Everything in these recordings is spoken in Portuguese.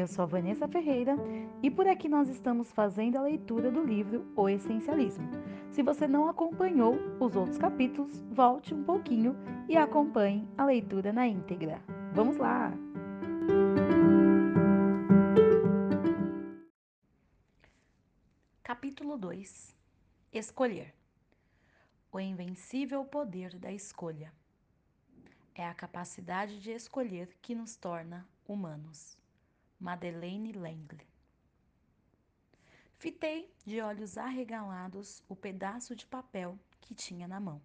Eu sou a Vanessa Ferreira e por aqui nós estamos fazendo a leitura do livro O Essencialismo. Se você não acompanhou os outros capítulos, volte um pouquinho e acompanhe a leitura na íntegra. Vamos lá! Capítulo 2 Escolher O invencível poder da escolha. É a capacidade de escolher que nos torna humanos. Madeleine Langley. Fitei de olhos arregalados o pedaço de papel que tinha na mão.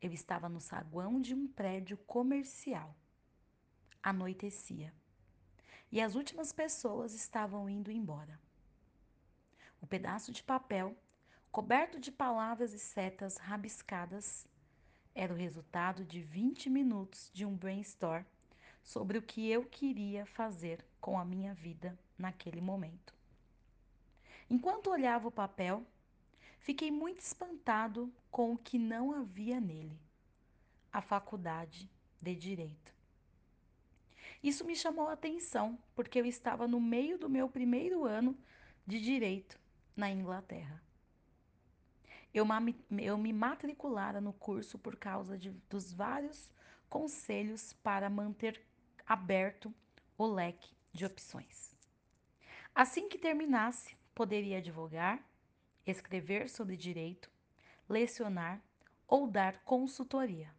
Eu estava no saguão de um prédio comercial. Anoitecia. E as últimas pessoas estavam indo embora. O pedaço de papel, coberto de palavras e setas rabiscadas, era o resultado de 20 minutos de um brainstorm sobre o que eu queria fazer com a minha vida naquele momento. Enquanto olhava o papel, fiquei muito espantado com o que não havia nele: a faculdade de direito. Isso me chamou a atenção porque eu estava no meio do meu primeiro ano de direito na Inglaterra. Eu, eu me matriculara no curso por causa de, dos vários conselhos para manter aberto o leque de opções. Assim que terminasse, poderia advogar, escrever sobre direito, lecionar ou dar consultoria.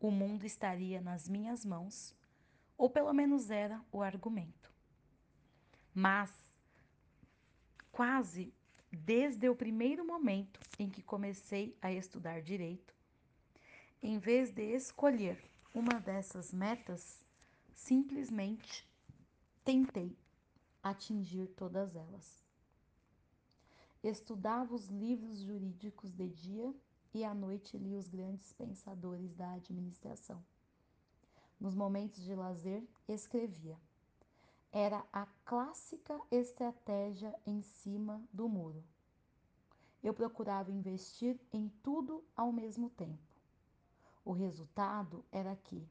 O mundo estaria nas minhas mãos, ou pelo menos era o argumento. Mas, quase desde o primeiro momento em que comecei a estudar direito, em vez de escolher uma dessas metas, simplesmente tentei atingir todas elas. Estudava os livros jurídicos de dia e à noite li os grandes pensadores da administração. Nos momentos de lazer, escrevia. Era a clássica estratégia em cima do muro. Eu procurava investir em tudo ao mesmo tempo. O resultado era que,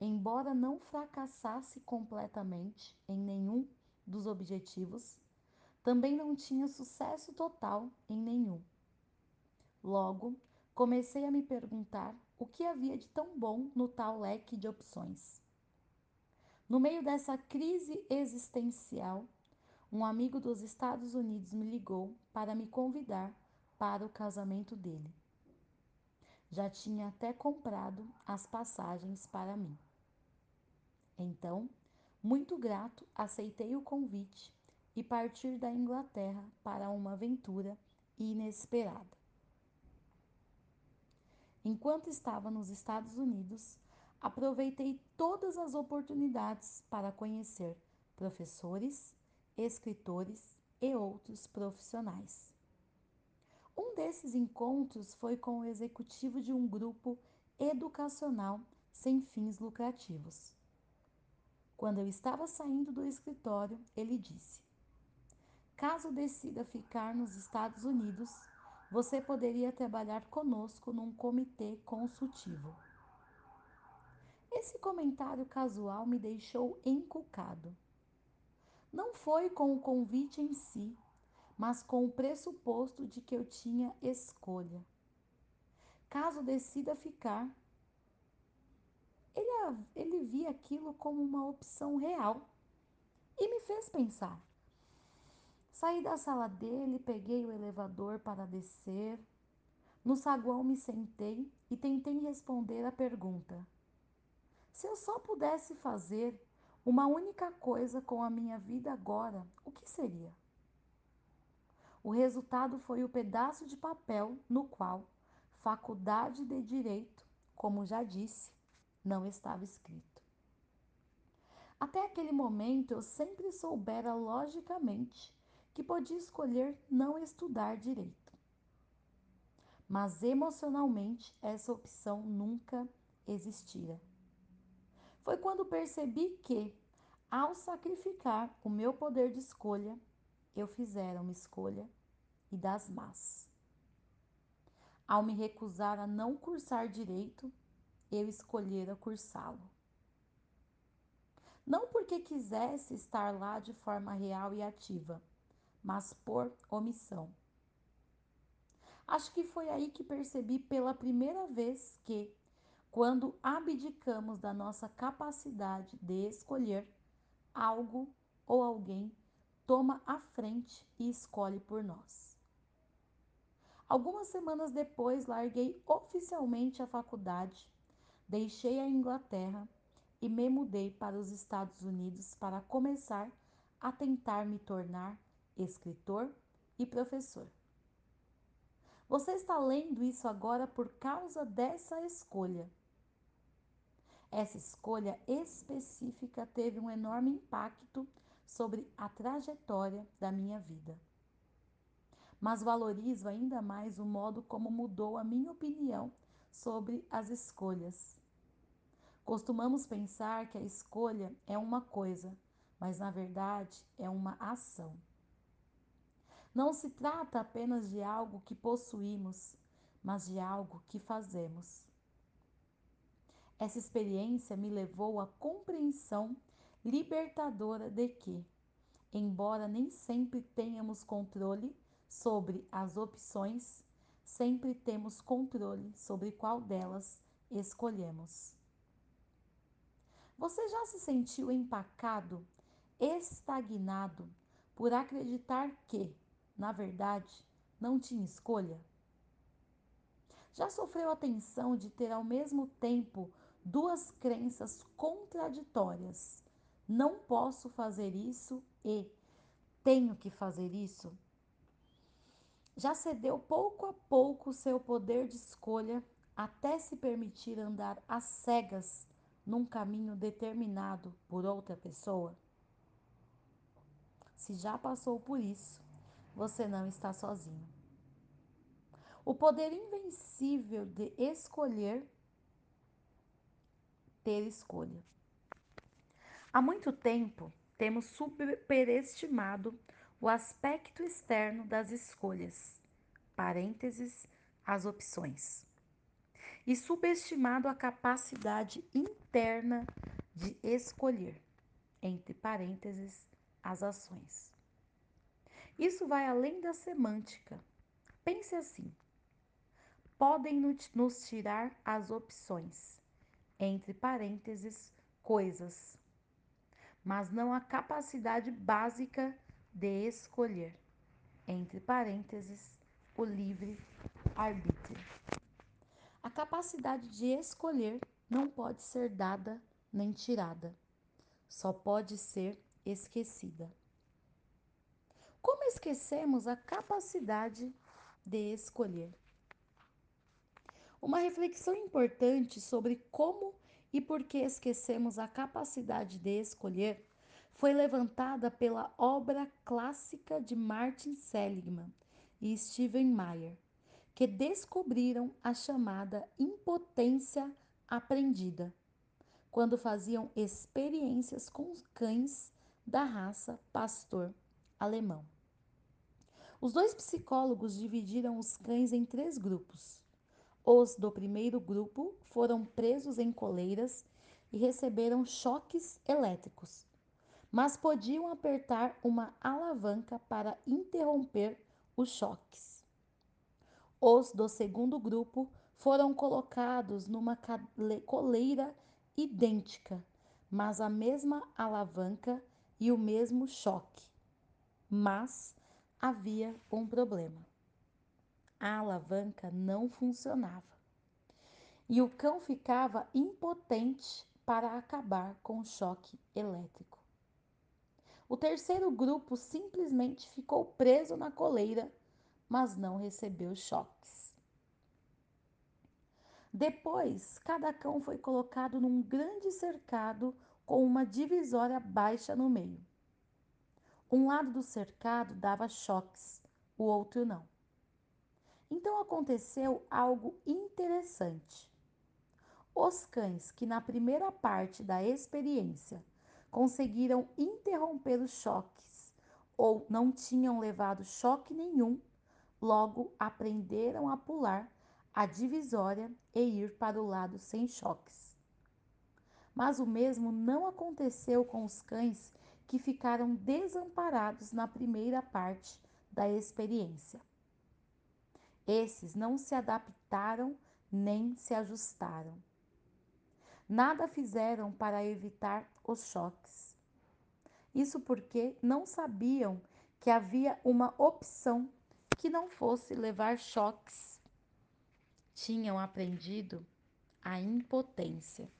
embora não fracassasse completamente em nenhum dos objetivos, também não tinha sucesso total em nenhum. Logo, comecei a me perguntar o que havia de tão bom no tal leque de opções. No meio dessa crise existencial, um amigo dos Estados Unidos me ligou para me convidar para o casamento dele. Já tinha até comprado as passagens para mim. Então, muito grato, aceitei o convite e partir da Inglaterra para uma aventura inesperada. Enquanto estava nos Estados Unidos, aproveitei todas as oportunidades para conhecer professores, escritores e outros profissionais. Um desses encontros foi com o executivo de um grupo educacional sem fins lucrativos. Quando eu estava saindo do escritório, ele disse: Caso decida ficar nos Estados Unidos, você poderia trabalhar conosco num comitê consultivo. Esse comentário casual me deixou encucado. Não foi com o convite em si, mas com o pressuposto de que eu tinha escolha. Caso decida ficar, ele, ele via aquilo como uma opção real e me fez pensar. Saí da sala dele, peguei o elevador para descer. No saguão me sentei e tentei responder a pergunta: Se eu só pudesse fazer uma única coisa com a minha vida agora, o que seria? O resultado foi o pedaço de papel no qual Faculdade de Direito, como já disse, não estava escrito. Até aquele momento eu sempre soubera logicamente que podia escolher não estudar direito. Mas emocionalmente essa opção nunca existira. Foi quando percebi que, ao sacrificar o meu poder de escolha, eu fizera uma escolha e das más. Ao me recusar a não cursar direito, eu escolhera cursá-lo. Não porque quisesse estar lá de forma real e ativa, mas por omissão. Acho que foi aí que percebi pela primeira vez que, quando abdicamos da nossa capacidade de escolher, algo ou alguém toma a frente e escolhe por nós. Algumas semanas depois, larguei oficialmente a faculdade, deixei a Inglaterra e me mudei para os Estados Unidos para começar a tentar me tornar escritor e professor. Você está lendo isso agora por causa dessa escolha. Essa escolha específica teve um enorme impacto sobre a trajetória da minha vida. Mas valorizo ainda mais o modo como mudou a minha opinião sobre as escolhas. Costumamos pensar que a escolha é uma coisa, mas na verdade é uma ação. Não se trata apenas de algo que possuímos, mas de algo que fazemos. Essa experiência me levou à compreensão libertadora de que, embora nem sempre tenhamos controle sobre as opções, sempre temos controle sobre qual delas escolhemos. Você já se sentiu empacado, estagnado por acreditar que, na verdade, não tinha escolha? Já sofreu a tensão de ter ao mesmo tempo duas crenças contraditórias. Não posso fazer isso e tenho que fazer isso. Já cedeu pouco a pouco seu poder de escolha até se permitir andar às cegas num caminho determinado por outra pessoa? Se já passou por isso, você não está sozinho. O poder invencível de escolher ter escolha. Há muito tempo temos superestimado o aspecto externo das escolhas, parênteses, as opções, e subestimado a capacidade interna de escolher, entre parênteses, as ações. Isso vai além da semântica. Pense assim: podem nos tirar as opções, entre parênteses, coisas, mas não a capacidade básica de escolher, entre parênteses, o livre arbítrio. A capacidade de escolher não pode ser dada nem tirada, só pode ser esquecida. Como esquecemos a capacidade de escolher? Uma reflexão importante sobre como e por que esquecemos a capacidade de escolher foi levantada pela obra clássica de Martin Seligman e Stephen Meyer, que descobriram a chamada impotência aprendida, quando faziam experiências com cães da raça pastor alemão. Os dois psicólogos dividiram os cães em três grupos. Os do primeiro grupo foram presos em coleiras e receberam choques elétricos, mas podiam apertar uma alavanca para interromper os choques. Os do segundo grupo foram colocados numa coleira idêntica, mas a mesma alavanca e o mesmo choque. Mas havia um problema a alavanca não funcionava. E o cão ficava impotente para acabar com o choque elétrico. O terceiro grupo simplesmente ficou preso na coleira, mas não recebeu choques. Depois, cada cão foi colocado num grande cercado com uma divisória baixa no meio. Um lado do cercado dava choques, o outro não. Então aconteceu algo interessante. Os cães que na primeira parte da experiência conseguiram interromper os choques ou não tinham levado choque nenhum, logo aprenderam a pular a divisória e ir para o lado sem choques. Mas o mesmo não aconteceu com os cães que ficaram desamparados na primeira parte da experiência. Esses não se adaptaram nem se ajustaram. Nada fizeram para evitar os choques. Isso porque não sabiam que havia uma opção que não fosse levar choques. Tinham aprendido a impotência.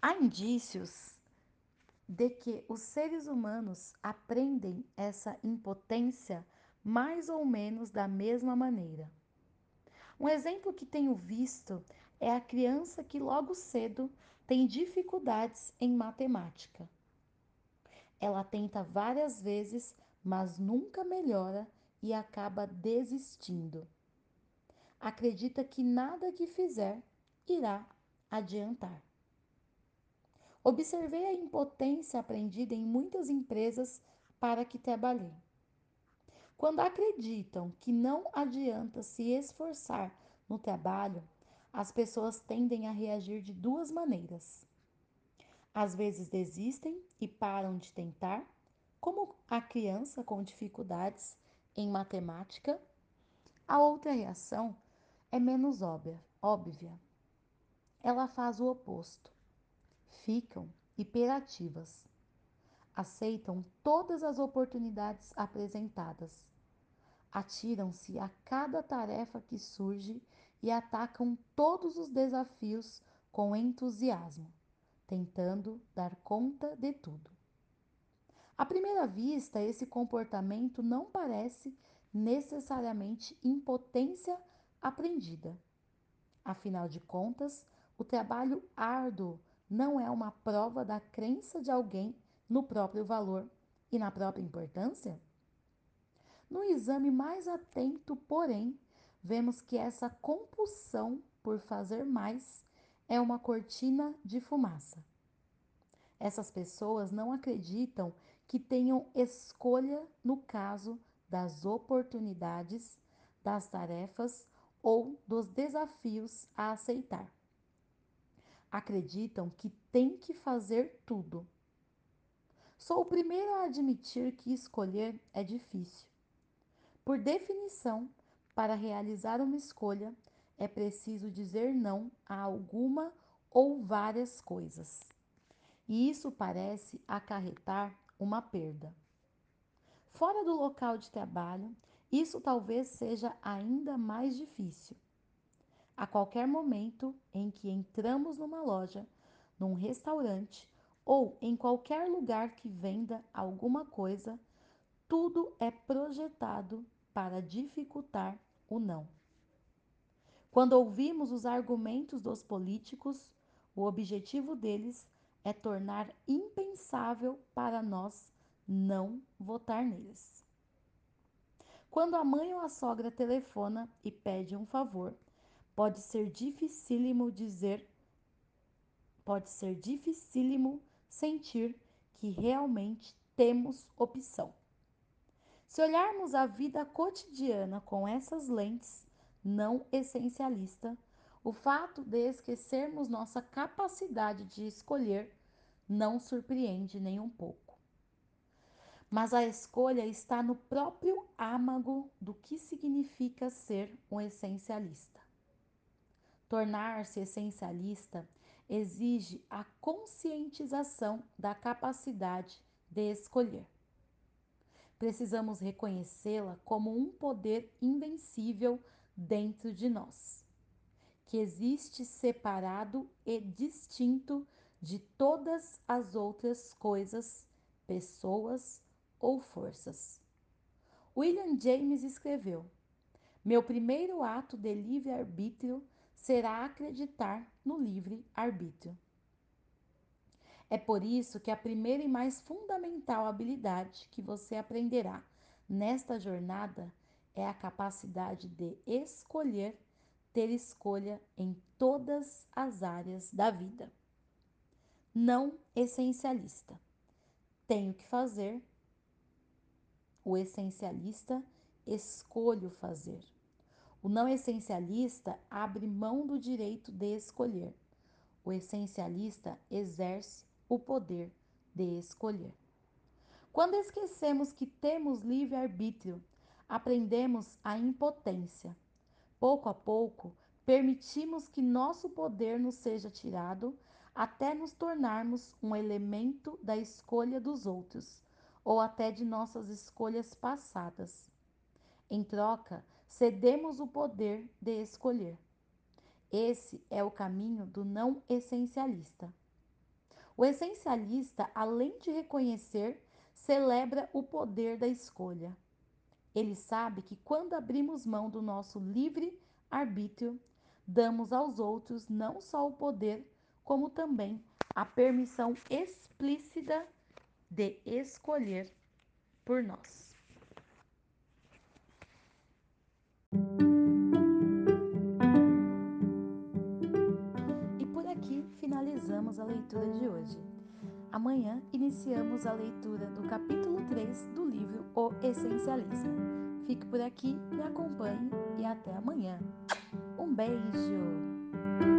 Há indícios de que os seres humanos aprendem essa impotência mais ou menos da mesma maneira. Um exemplo que tenho visto é a criança que logo cedo tem dificuldades em matemática. Ela tenta várias vezes, mas nunca melhora e acaba desistindo. Acredita que nada que fizer irá adiantar. Observei a impotência aprendida em muitas empresas para que trabalhei. Quando acreditam que não adianta se esforçar no trabalho, as pessoas tendem a reagir de duas maneiras. Às vezes desistem e param de tentar, como a criança com dificuldades em matemática. A outra reação é menos óbvia. óbvia. Ela faz o oposto ficam hiperativas. Aceitam todas as oportunidades apresentadas. Atiram-se a cada tarefa que surge e atacam todos os desafios com entusiasmo, tentando dar conta de tudo. À primeira vista, esse comportamento não parece necessariamente impotência aprendida. Afinal de contas, o trabalho árduo não é uma prova da crença de alguém no próprio valor e na própria importância? No exame mais atento, porém, vemos que essa compulsão por fazer mais é uma cortina de fumaça. Essas pessoas não acreditam que tenham escolha no caso das oportunidades, das tarefas ou dos desafios a aceitar acreditam que tem que fazer tudo. Sou o primeiro a admitir que escolher é difícil. Por definição, para realizar uma escolha, é preciso dizer não a alguma ou várias coisas. E isso parece acarretar uma perda. Fora do local de trabalho, isso talvez seja ainda mais difícil. A qualquer momento em que entramos numa loja, num restaurante ou em qualquer lugar que venda alguma coisa, tudo é projetado para dificultar o não. Quando ouvimos os argumentos dos políticos, o objetivo deles é tornar impensável para nós não votar neles. Quando a mãe ou a sogra telefona e pede um favor, pode ser dificílimo dizer, pode ser dificílimo sentir que realmente temos opção. Se olharmos a vida cotidiana com essas lentes não essencialista, o fato de esquecermos nossa capacidade de escolher não surpreende nem um pouco. Mas a escolha está no próprio âmago do que significa ser um essencialista. Tornar-se essencialista exige a conscientização da capacidade de escolher. Precisamos reconhecê-la como um poder invencível dentro de nós, que existe separado e distinto de todas as outras coisas, pessoas ou forças. William James escreveu: Meu primeiro ato de livre-arbítrio será acreditar no livre-arbítrio. É por isso que a primeira e mais fundamental habilidade que você aprenderá nesta jornada é a capacidade de escolher, ter escolha em todas as áreas da vida. Não essencialista. Tenho que fazer. O essencialista escolho fazer. O não essencialista abre mão do direito de escolher. o essencialista exerce o poder de escolher. Quando esquecemos que temos livre-arbítrio, aprendemos a impotência. Pouco a pouco, permitimos que nosso poder nos seja tirado até nos tornarmos um elemento da escolha dos outros ou até de nossas escolhas passadas. Em troca, cedemos o poder de escolher. Esse é o caminho do não essencialista. O essencialista, além de reconhecer, celebra o poder da escolha. Ele sabe que quando abrimos mão do nosso livre arbítrio, damos aos outros não só o poder, como também a permissão explícita de escolher por nós. E por aqui finalizamos a leitura de hoje. Amanhã iniciamos a leitura do capítulo 3 do livro O Essencialismo. Fique por aqui, me acompanhe e até amanhã. Um beijo!